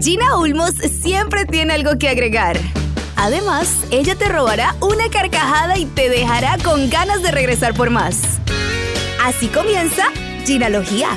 Gina Ulmos siempre tiene algo que agregar. Además, ella te robará una carcajada y te dejará con ganas de regresar por más. Así comienza Ginalogía.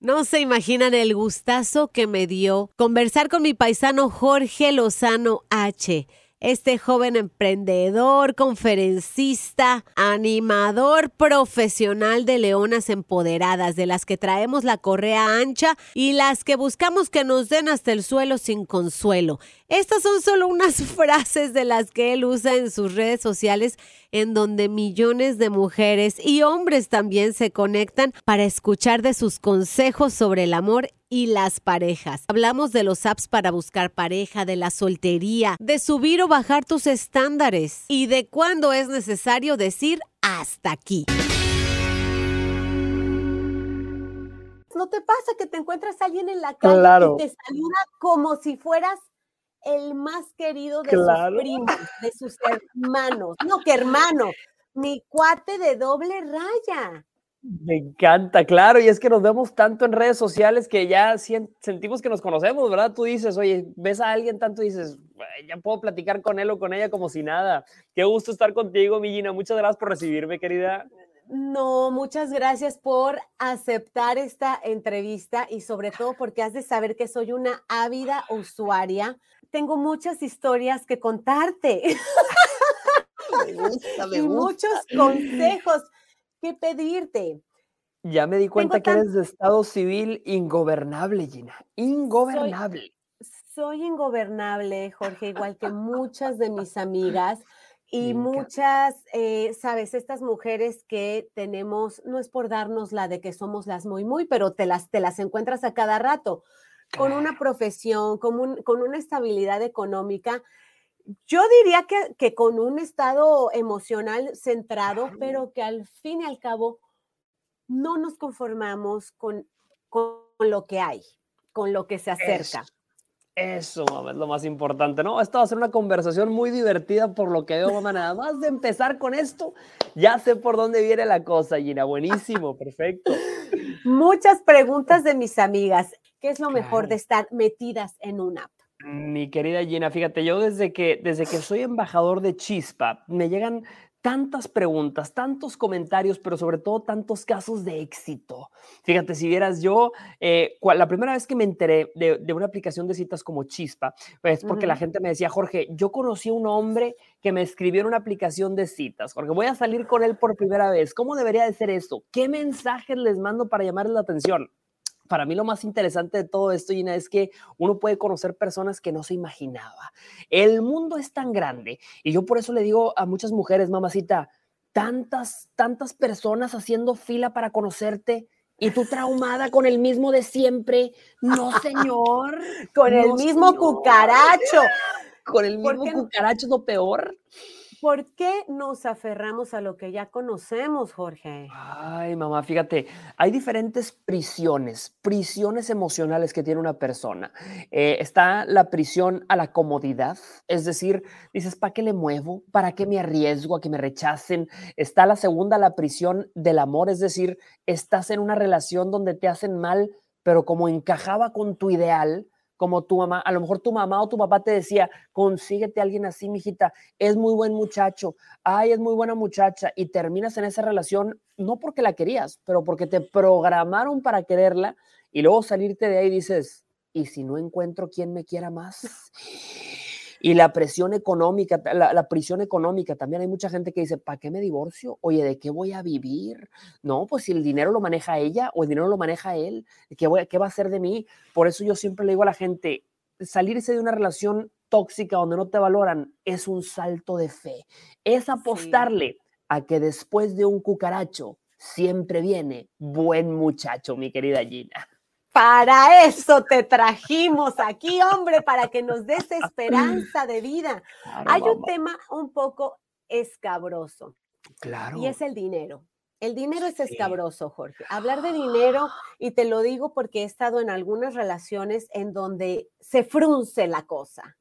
No se imaginan el gustazo que me dio conversar con mi paisano Jorge Lozano H. Este joven emprendedor, conferencista, animador profesional de leonas empoderadas, de las que traemos la correa ancha y las que buscamos que nos den hasta el suelo sin consuelo. Estas son solo unas frases de las que él usa en sus redes sociales en donde millones de mujeres y hombres también se conectan para escuchar de sus consejos sobre el amor y las parejas. Hablamos de los apps para buscar pareja, de la soltería, de subir o bajar tus estándares y de cuándo es necesario decir hasta aquí. ¿No te pasa que te encuentras a alguien en la calle Claro. y te saluda como si fueras el más querido de Claro. sus primos, de sus hermanos? No, que hermano, mi cuate de doble raya. Me encanta, claro, y es que nos vemos tanto en redes sociales que ya sentimos que nos conocemos, ¿verdad? Tú dices, oye, ves a alguien tanto y dices, "Güey, ya puedo platicar con él o con ella como si nada. Qué gusto estar contigo, mi Gina. Muchas gracias por recibirme, querida. No, muchas gracias por aceptar esta entrevista y sobre todo porque has de saber que soy una ávida usuaria. Tengo muchas historias que contarte Me gusta, y muchos consejos que pedirte. Ya me di cuenta que tan- eres de estado civil ingobernable, Gina. Ingobernable. Soy ingobernable, Jorge, igual que muchas de mis amigas y muchas, eh, sabes, estas mujeres que tenemos, no es por darnos la de que somos las muy, muy, pero te las, te las encuentras a cada rato, con una profesión, con, un- con una estabilidad económica. Yo diría que, que con un estado emocional centrado, pero que al fin y al cabo no nos conformamos con, con lo que hay, con lo que se acerca. Eso, mamá, es lo más importante, ¿no? Esto va a ser una conversación muy divertida por lo que veo, mamá. Nada más de empezar con esto, ya sé por dónde viene la cosa, Gina. Buenísimo, perfecto. Muchas preguntas de mis amigas. ¿Qué es lo mejor de estar metidas en una app? Mi querida Gina, fíjate, yo desde que, desde que soy embajador de Chispa, me llegan tantas preguntas, tantos comentarios, pero sobre todo tantos casos de éxito. Fíjate, si vieras yo, eh, la primera vez que me enteré de, de una aplicación de citas como Chispa, pues porque la gente me decía, Jorge, yo conocí a un hombre que me escribió en una aplicación de citas, Jorge, voy a salir con él por primera vez, ¿cómo debería de ser eso? ¿Qué mensajes les mando para llamarles la atención? Para mí lo más interesante de todo esto, Gina, es que uno puede conocer personas que no se imaginaba. El mundo es tan grande y yo por eso le digo a muchas mujeres, mamacita, tantas, tantas personas haciendo fila para conocerte y tú traumada con el mismo de siempre. No, señor. Con el mismo señor. cucaracho. Con el ¿Por mismo cucaracho es lo peor. ¿Por qué nos aferramos a lo que ya conocemos, Jorge? Ay, mamá, fíjate, hay diferentes prisiones, prisiones emocionales que tiene una persona. Eh, está la prisión a la comodidad, es decir, dices, ¿para qué le muevo? ¿Para qué me arriesgo a que me rechacen? Está la segunda, la prisión del amor, es decir, estás en una relación donde te hacen mal, pero como encajaba con tu ideal, como tu mamá, a lo mejor tu mamá o tu papá te decía, consíguete a alguien así, mijita, es muy buen muchacho, ay, es muy buena muchacha, y terminas en esa relación no porque la querías, pero porque te programaron para quererla, y luego salirte de ahí dices, ¿y si no encuentro quien me quiera más? Y la presión económica, la, la prisión económica, también hay mucha gente que dice, ¿para qué me divorcio? Oye, ¿de qué voy a vivir? No, pues si el dinero lo maneja ella o el dinero lo maneja él, ¿qué, voy, qué va a hacer de mí? Por eso yo siempre le digo a la gente, salirse de una relación tóxica donde no te valoran es un salto de fe, es apostarle a que después de un cucaracho siempre viene buen muchacho, mi querida Gina. Para eso te trajimos aquí, hombre, para que nos des esperanza de vida. Claro, Hay un tema un poco escabroso Claro. y es el dinero. El dinero es escabroso, Jorge. Hablar de dinero, y te lo digo porque he estado en algunas relaciones en donde se frunce la cosa.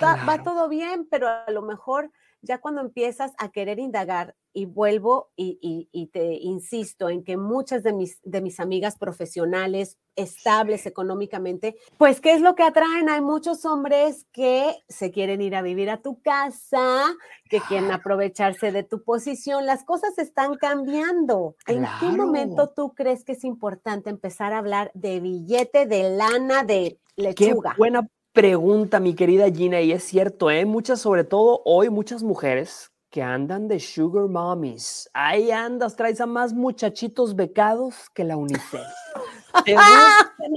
Va- todo bien, pero a lo mejor ya cuando empiezas a querer indagar, y vuelvo y, y- y te insisto en que muchas de mis, de mis amigas profesionales, estables económicamente, pues ¿qué es lo que atraen? Hay muchos hombres que se quieren ir a vivir a tu casa, que quieren aprovecharse de tu posición. Las cosas están cambiando. ¿En qué momento tú crees que es importante empezar a hablar de billete, de lana, de Qué lechuga? buena pregunta, mi querida Gina, y es cierto, ¿eh? Muchas, sobre todo hoy, muchas mujeres que andan de sugar mommies. Ahí andas, traes a más muchachitos becados que la UNICEF. Te buscan,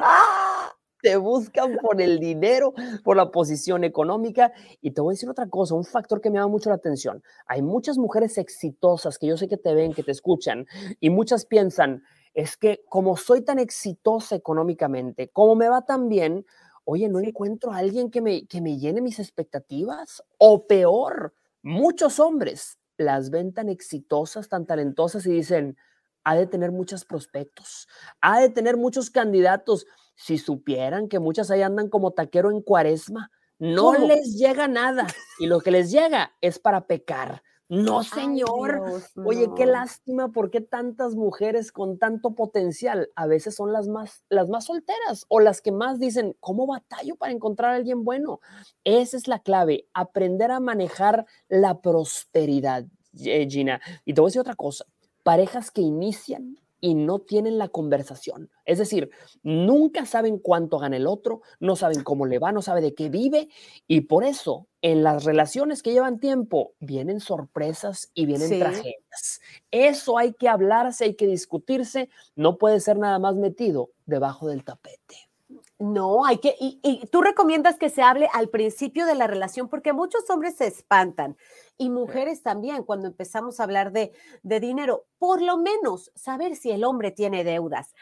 te buscan por el dinero, por la posición económica. Y te voy a decir otra cosa, un factor que me llama mucho la atención. Hay muchas mujeres exitosas que yo sé que te ven, que te escuchan, y muchas piensan, es que como soy tan exitosa económicamente, como me va tan bien, oye, no encuentro a alguien que me, que me llene mis expectativas. O peor, muchos hombres las ven tan exitosas, tan talentosas y dicen, ha de tener muchos prospectos, ha de tener muchos candidatos. Si supieran que muchas ahí andan como taquero en cuaresma, no ¿Cómo? les llega nada y lo que les llega es para pecar. No, Ay, señor. Oye, qué lástima, ¿por qué tantas mujeres con tanto potencial a veces son las más, las más solteras o las que más dicen, ¿cómo batallo para encontrar a alguien bueno? Esa es la clave, aprender a manejar la prosperidad, Gina. Y te voy a decir otra cosa, parejas que inician y no tienen la conversación. Es decir, nunca saben cuánto gana el otro, no saben cómo le va, no sabe de qué vive y por eso en las relaciones que llevan tiempo vienen sorpresas y vienen Sí. tragedias. Eso hay que hablarse, hay que discutirse, no puede ser nada más metido debajo del tapete. No, hay que, y, y tú recomiendas que se hable al principio de la relación porque muchos hombres se espantan y mujeres también cuando empezamos a hablar de, de dinero. Por lo menos saber si el hombre tiene deudas,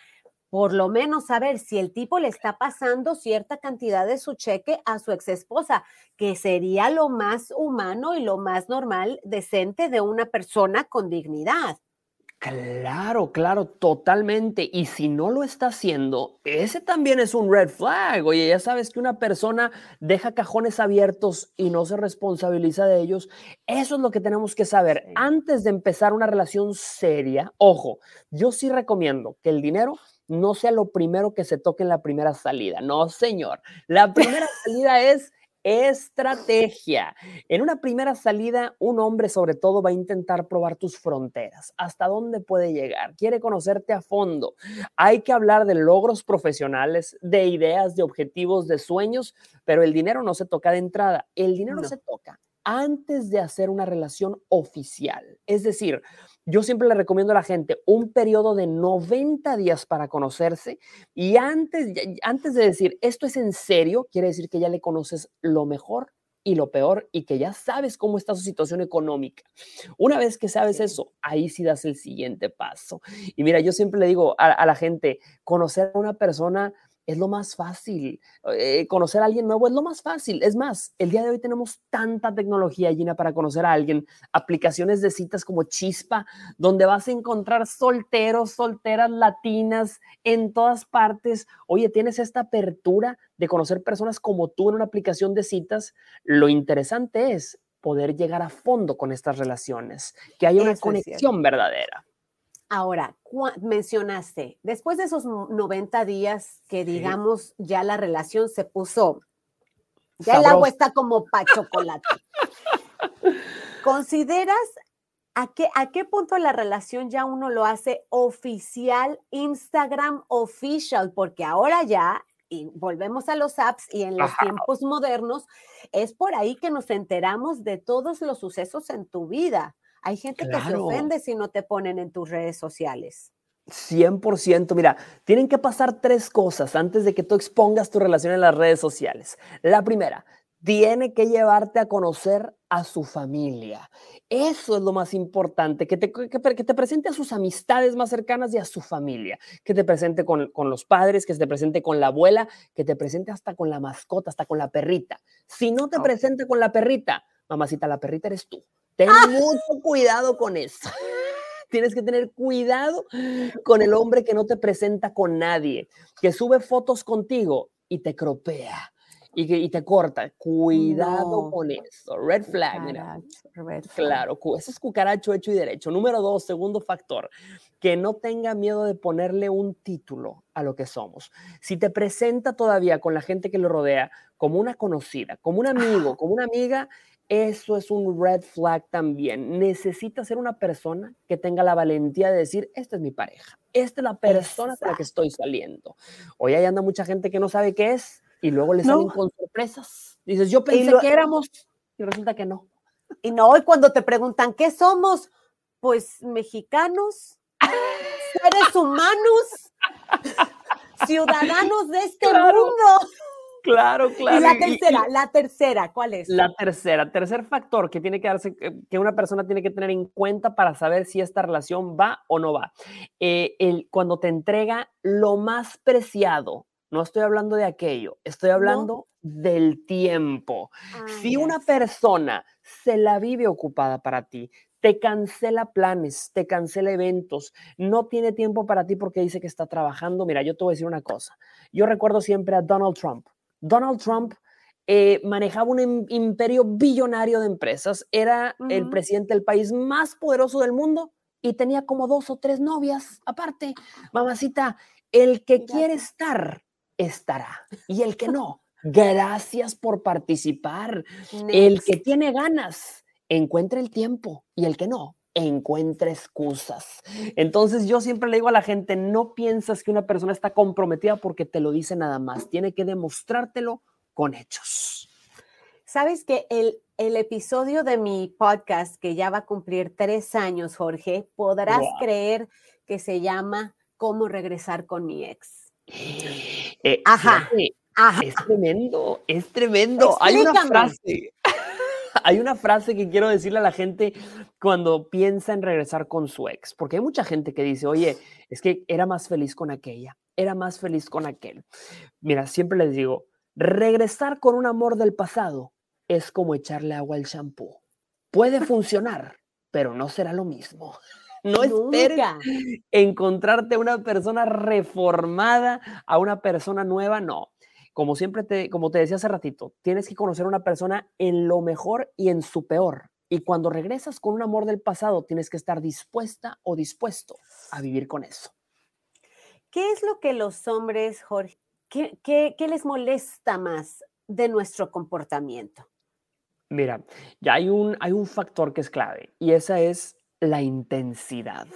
por lo menos saber si el tipo le está pasando cierta cantidad de su cheque a su exesposa, que sería lo más humano y lo más normal, decente de una persona con dignidad. Claro, claro, totalmente. Y si no lo está haciendo, ese también es un red flag. Oye, ya sabes que una persona deja cajones abiertos y no se responsabiliza de ellos. Eso es lo que tenemos que saber. Sí. Antes de empezar una relación seria, ojo, yo sí recomiendo que el dinero no sea lo primero que se toque en la primera salida. No, señor. La primera salida es estrategia. En una primera salida, un hombre sobre todo va a intentar probar tus fronteras, hasta dónde puede llegar, quiere conocerte a fondo. Hay que hablar de logros profesionales, de ideas, de objetivos, de sueños, pero el dinero no se toca de entrada, el dinero No. se toca antes de hacer una relación oficial. Es decir, yo siempre le recomiendo a la gente un periodo de 90 días para conocerse y antes, antes de decir esto es en serio, quiere decir que ya le conoces lo mejor y lo peor y que ya sabes cómo está su situación económica. Una vez que sabes eso, ahí sí das el siguiente paso. Y mira, yo siempre le digo a, a la gente, conocer a una persona es lo más fácil. eh, conocer a alguien nuevo es lo más fácil. Es más, el día de hoy tenemos tanta tecnología, Gina, para conocer a alguien. Aplicaciones de citas como Chispa, donde vas a encontrar solteros, solteras latinas en todas partes. Oye, tienes esta apertura de conocer personas como tú en una aplicación de citas. Lo interesante es poder llegar a fondo con estas relaciones, que haya una Eso conexión verdadera. Ahora, mencionaste, después de esos no- 90 días que digamos ya la relación se puso, ya el agua está como para chocolate. ¿Consideras a qué, a qué punto la relación ya uno lo hace oficial, Instagram official? Porque ahora ya, y volvemos a los apps y en los Ajá. tiempos modernos, es por ahí que nos enteramos de todos los sucesos en tu vida. Hay gente que se ofende si no te ponen en tus redes sociales. 100%. Mira, tienen que pasar tres cosas antes de que tú expongas tu relación en las redes sociales. La primera, tiene que llevarte a conocer a su familia. Eso es lo más importante, que te, que, te presente a sus amistades más cercanas y a su familia, que te presente con, con, los padres, que te presente con la abuela, que te presente hasta con la mascota, hasta con la perrita. Si no te presenta con la perrita, mamacita, la perrita eres tú. Ten ¡Ah! mucho cuidado con eso. Tienes que tener cuidado con el hombre que no te presenta con nadie, que sube fotos contigo y te cropea y, que, y te corta. Cuidado No. con eso. Red flag, mira. Red flag. Claro, ese es cucaracho hecho y derecho. Número dos, segundo factor, que no tenga miedo de ponerle un título a lo que somos. Si te presenta todavía con la gente que lo rodea como una conocida, como un amigo, como una amiga, eso es un red flag también. Necesita ser una persona que tenga la valentía de decir, esta es mi pareja, esta es la persona con la que estoy saliendo. Hoy ahí anda mucha gente que no sabe qué es y luego le No. salen con sorpresas. Dices, yo pensé lo- que éramos y resulta que no. Y no, y cuando te preguntan, ¿qué somos? Pues mexicanos, seres humanos, ciudadanos de este Claro, mundo. Claro, claro. y la y- y- tercera, la tercera, ¿cuál es? La tercera, tercer factor que tiene que darse, que que una persona tiene que tener en cuenta para saber si esta relación va o no va. Eh, el, cuando te entrega lo más preciado, no estoy hablando de aquello, estoy hablando del tiempo. Ah, Si una persona se la vive ocupada para ti, te cancela planes, te cancela eventos, no tiene tiempo para ti porque dice que está trabajando. Mira, yo te voy a decir una cosa. Yo recuerdo siempre a Donald Trump. Donald Trump eh, manejaba un im- imperio billonario de empresas, era el presidente del país más poderoso del mundo y tenía como dos o tres novias aparte. Mamacita, el que quiere estar, estará. Y el que no, gracias por participar. El que tiene ganas, encuentra el tiempo. Y el que no, encuentra excusas. Entonces yo siempre le digo a la gente, no piensas que una persona está comprometida porque te lo dice nada más. Tiene que demostrártelo con hechos. Sabes que el, el episodio de mi podcast, que ya va a cumplir tres años, Jorge, podrás creer que se llama ¿Cómo regresar con mi ex? Eh, Ajá. Es tremendo, es tremendo. Hay una frase, hay una frase que quiero decirle a la gente cuando piensa en regresar con su ex, porque hay mucha gente que dice, oye, es que era más feliz con aquella, era más feliz con aquel. Mira, siempre les digo, regresar con un amor del pasado es como echarle agua al champú. Puede funcionar, pero no será lo mismo. No esperes Nunca. encontrarte a una persona reformada, a una persona nueva, no. Como siempre te, como te decía hace ratito, tienes que conocer a una persona en lo mejor y en su peor. Y cuando regresas con un amor del pasado, tienes que estar dispuesta o dispuesto a vivir con eso. ¿Qué es lo que los hombres, Jorge, qué, qué- qué les molesta más de nuestro comportamiento? Mira, ya hay un, hay un factor que es clave y esa es la intensidad.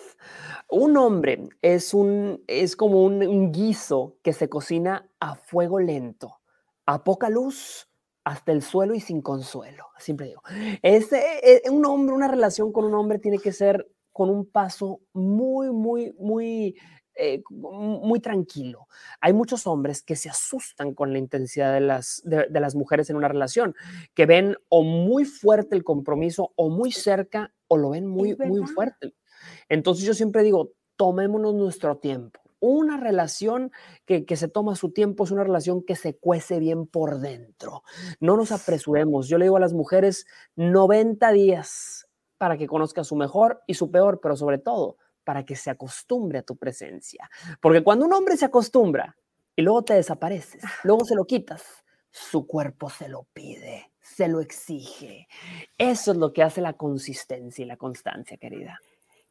Un hombre es, un, es como un, guiso que se cocina a fuego lento, a poca luz, hasta el suelo y sin consuelo. Siempre digo, ese, eh, un hombre, una relación con un hombre tiene que ser con un paso muy, muy, muy, eh, muy tranquilo. Hay muchos hombres que se asustan con la intensidad de las, de las mujeres en una relación, que ven o muy fuerte el compromiso o muy cerca o lo ven muy, muy fuerte. Entonces yo siempre digo, tomémonos nuestro tiempo. Una relación que, que se toma su tiempo es una relación que se cuece bien por dentro. No nos apresuremos. Yo le digo a las mujeres 90 días para que conozca su mejor y su peor, pero sobre todo para que se acostumbre a tu presencia. Porque cuando un hombre se acostumbra y luego te desapareces, luego se lo quitas, su cuerpo se lo pide, se lo exige. Eso es lo que hace la consistencia y la constancia, querida.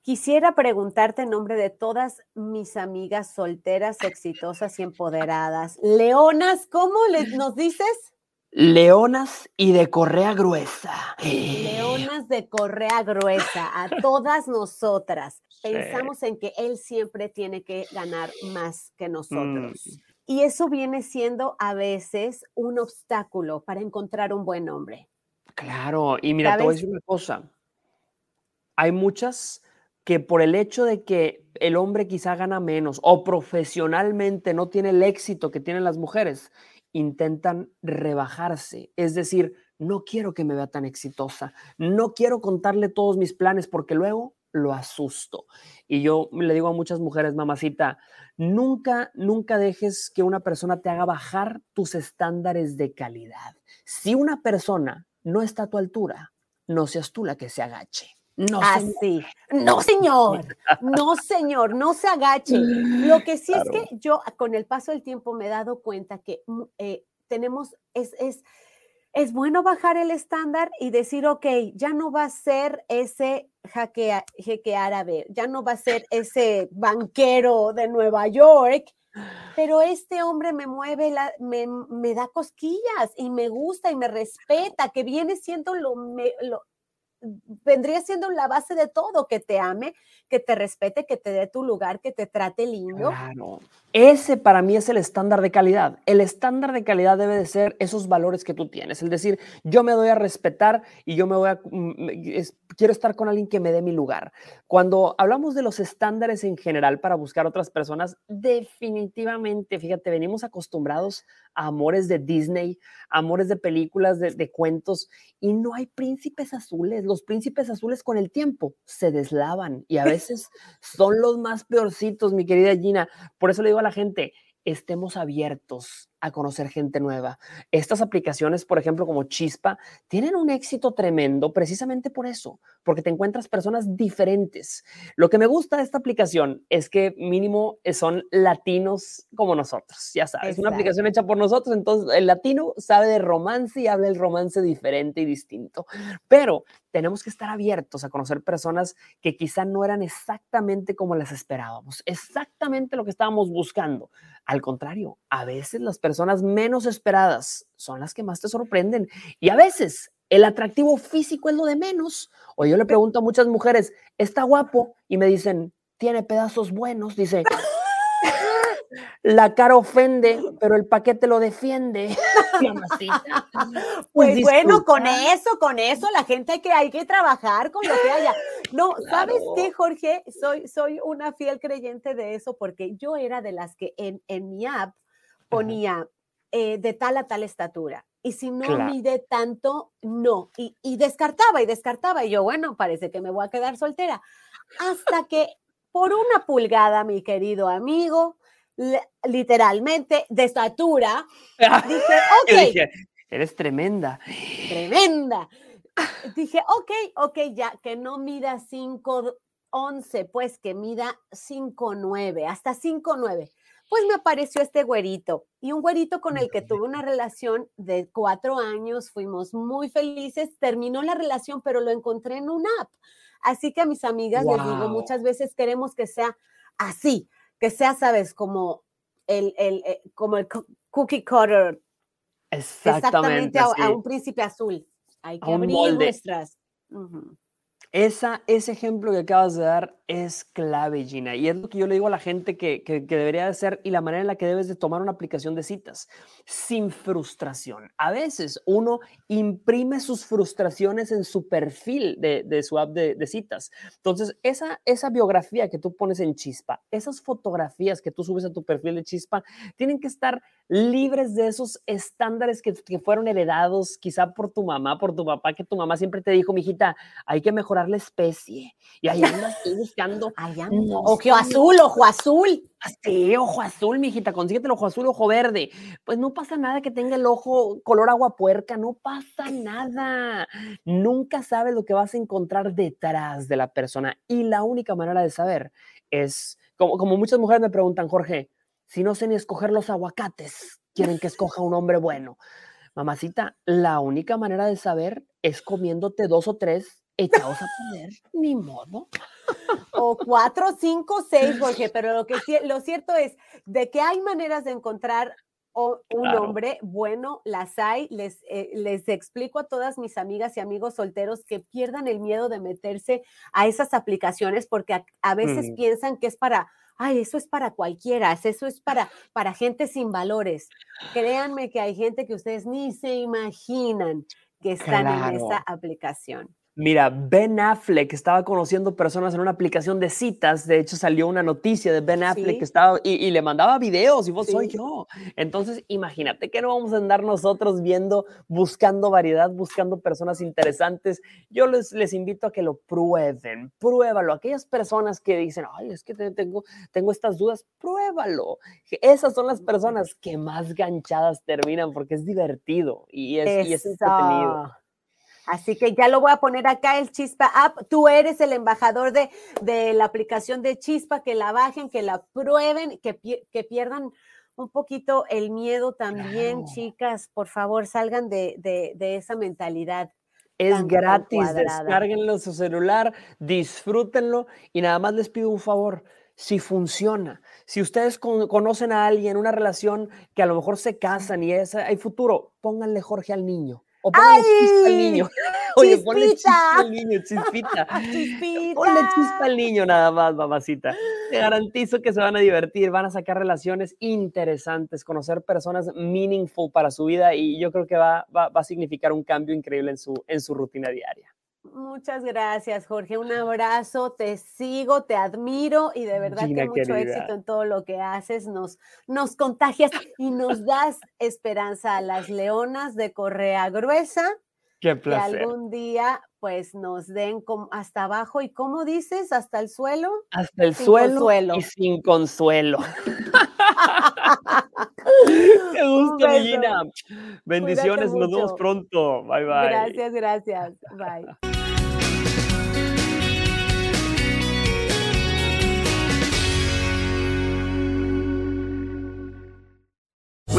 Quisiera preguntarte en nombre de todas mis amigas solteras, exitosas y empoderadas. Leonas, ¿cómo les, nos dices? Leonas y de correa gruesa. Leonas de correa gruesa, a todas nosotras. Pensamos en que él siempre tiene que ganar más que nosotros. Mm. Y eso viene siendo a veces un obstáculo para encontrar un buen hombre. Claro, y mira, te voy a ¿Sabes? decir una cosa. Hay muchas que por el hecho de que el hombre quizá gana menos o profesionalmente no tiene el éxito que tienen las mujeres, intentan rebajarse, es decir, no quiero que me vea tan exitosa, no quiero contarle todos mis planes porque luego lo asusto. Y yo le digo a muchas mujeres, mamacita, nunca, nunca dejes que una persona te haga bajar tus estándares de calidad. Si una persona no está a tu altura, no seas tú la que se agache. No, Así. No, señor. No, señor. No se agache. Lo que sí es que yo con el paso del tiempo me he dado cuenta que mm, eh, tenemos, es, es, es bueno bajar el estándar y decir, ok, ya no va a ser ese jaque, jeque árabe, ya no va a ser ese banquero de Nueva York, pero este hombre me mueve, la, me, me, da cosquillas y me gusta y me respeta, que viene siendo lo, lo, vendría siendo la base de todo, que te ame, que te respete, que te dé tu lugar, que te trate lindo. Claro. Ese para mí es el estándar de calidad. El estándar de calidad debe de ser esos valores que tú tienes. Es decir, yo me doy a respetar y yo me voy a, mm, quiero estar con alguien que me dé mi lugar. Cuando hablamos de los estándares en general para buscar otras personas, definitivamente, fíjate, venimos acostumbrados a amores de Disney, amores de películas, de, de cuentos, y no hay príncipes azules. Los príncipes azules con el tiempo se deslavan y a veces son los más peorcitos, mi querida Gina. Por eso le digo a la gente, estemos abiertos a conocer gente nueva. Estas aplicaciones, por ejemplo, como Chispa, tienen un éxito tremendo precisamente por eso, porque te encuentras personas diferentes. Lo que me gusta de esta aplicación es que mínimo son latinos como nosotros, ya sabes, es una aplicación hecha por nosotros, entonces el latino sabe de romance y habla el romance diferente y distinto, pero tenemos que estar abiertos a conocer personas que quizá no eran exactamente como las esperábamos, exactamente lo que estábamos buscando. Al contrario, a veces las personas menos esperadas son las que más te sorprenden y a veces el atractivo físico es lo de menos. O yo le pregunto a muchas mujeres, ¿está guapo? Y me dicen, tiene pedazos buenos. Dice, la cara ofende, pero el paquete lo defiende. pues, bueno, con eso, con eso, la gente hay que, hay que trabajar con lo que haya. No, ¿sabes qué, Jorge? Soy, soy una fiel creyente de eso porque yo era de las que en, en mi app ponía eh, de tal a tal estatura. Y si no mide tanto, no. Y, y descartaba y descartaba. Y yo, bueno, parece que me voy a quedar soltera. Hasta que por una pulgada, mi querido amigo, literalmente de estatura, dije, ok. Eres tremenda. Tremenda. Dije, ok, ok, ya, que no mida 5'11, pues que mida 5'9, hasta 5'9. Pues me apareció este güerito y un güerito con el que tuve una relación de cuatro años, fuimos muy felices, terminó la relación, pero lo encontré en una app. Así que a mis amigas les digo, muchas veces queremos que sea así, que sea, sabes, como el, el, eh, como el cookie cutter. Exactamente. a, un príncipe azul. Hay que abrir nuestras. Esa, ese ejemplo que acabas de dar es clave, Gina, y es lo que yo le digo a la gente que, que, debería de ser y la manera en la que debes de tomar una aplicación de citas, sin frustración. A veces uno imprime sus frustraciones en su perfil de, de su app de, citas. Entonces, esa, esa biografía que tú pones en Chispa, esas fotografías que tú subes a tu perfil de Chispa, tienen que estar libres de esos estándares que, que fueron heredados quizá por tu mamá, por tu papá, que tu mamá siempre te dijo, mijita, hay que mejorar la especie. Y ahí andas buscando. ojo azul, ojo azul. Sí, ojo azul, mijita, consíguete el ojo azul, ojo verde. Pues no pasa nada que tenga el ojo color agua puerca, no pasa nada. Nunca sabes lo que vas a encontrar detrás de la persona. Y la única manera de saber es, como, como muchas mujeres me preguntan, Jorge, si no sé ni escoger los aguacates, quieren que escoja un hombre bueno. Mamacita, la única manera de saber es comiéndote dos o tres echados a poder, ni modo. O cuatro, cinco, seis, Jorge, pero lo, que, lo cierto es de que hay maneras de encontrar un hombre bueno, las hay. Les, eh, les explico a todas mis amigas y amigos solteros que pierdan el miedo de meterse a esas aplicaciones porque a, veces mm. piensan que es para, ay, eso es para cualquiera, eso es para, para gente sin valores. Créanme que hay gente que ustedes ni se imaginan que están en esa aplicación. Mira, Ben Affleck estaba conociendo personas en una aplicación de citas. De hecho, salió una noticia de Ben Affleck Sí. que estaba y, y le mandaba videos y vos soy yo. Entonces, imagínate que no vamos a andar nosotros viendo, buscando variedad, buscando personas interesantes. Yo les, les invito a que lo prueben, pruébalo. Aquellas personas que dicen, ay, es que te- tengo, tengo estas dudas, pruébalo. Esas son las personas que más ganchadas terminan porque es divertido y es, y es entretenido. Así que ya lo voy a poner acá, el Chispa App. Tú eres el embajador de, de la aplicación de Chispa, que la bajen, que la prueben, que, que pierdan un poquito el miedo también, Claro. chicas. Por favor, salgan de, de- de esa mentalidad. Es gratis, descárguenlo en su celular, disfrútenlo y nada más les pido un favor, si funciona, si ustedes con- conocen a alguien, una relación que a lo mejor se casan y es, hay futuro, pónganle Jorge al niño o pónganle chispa al niño. Oye, ponle chispa al niño, chispita. Chispita. Ponle chispa al niño nada más, mamacita. Te garantizo que se van a divertir, van a sacar relaciones interesantes, conocer personas meaningful para su vida y yo creo que va, va, va a significar un cambio increíble en su, en su rutina diaria. Muchas gracias, Jorge. Un abrazo, te sigo, te admiro y de verdad Gina, que mucho querida. éxito en todo lo que haces. Nos, nos contagias y nos das esperanza a las leonas de Correa Gruesa Qué que placer. algún día pues nos den hasta abajo y ¿cómo dices? ¿Hasta el suelo? Hasta el suelo consuelo. y sin consuelo. Qué gusto. Gina. Bendiciones, nos vemos pronto. Bye bye. Gracias, gracias. Bye.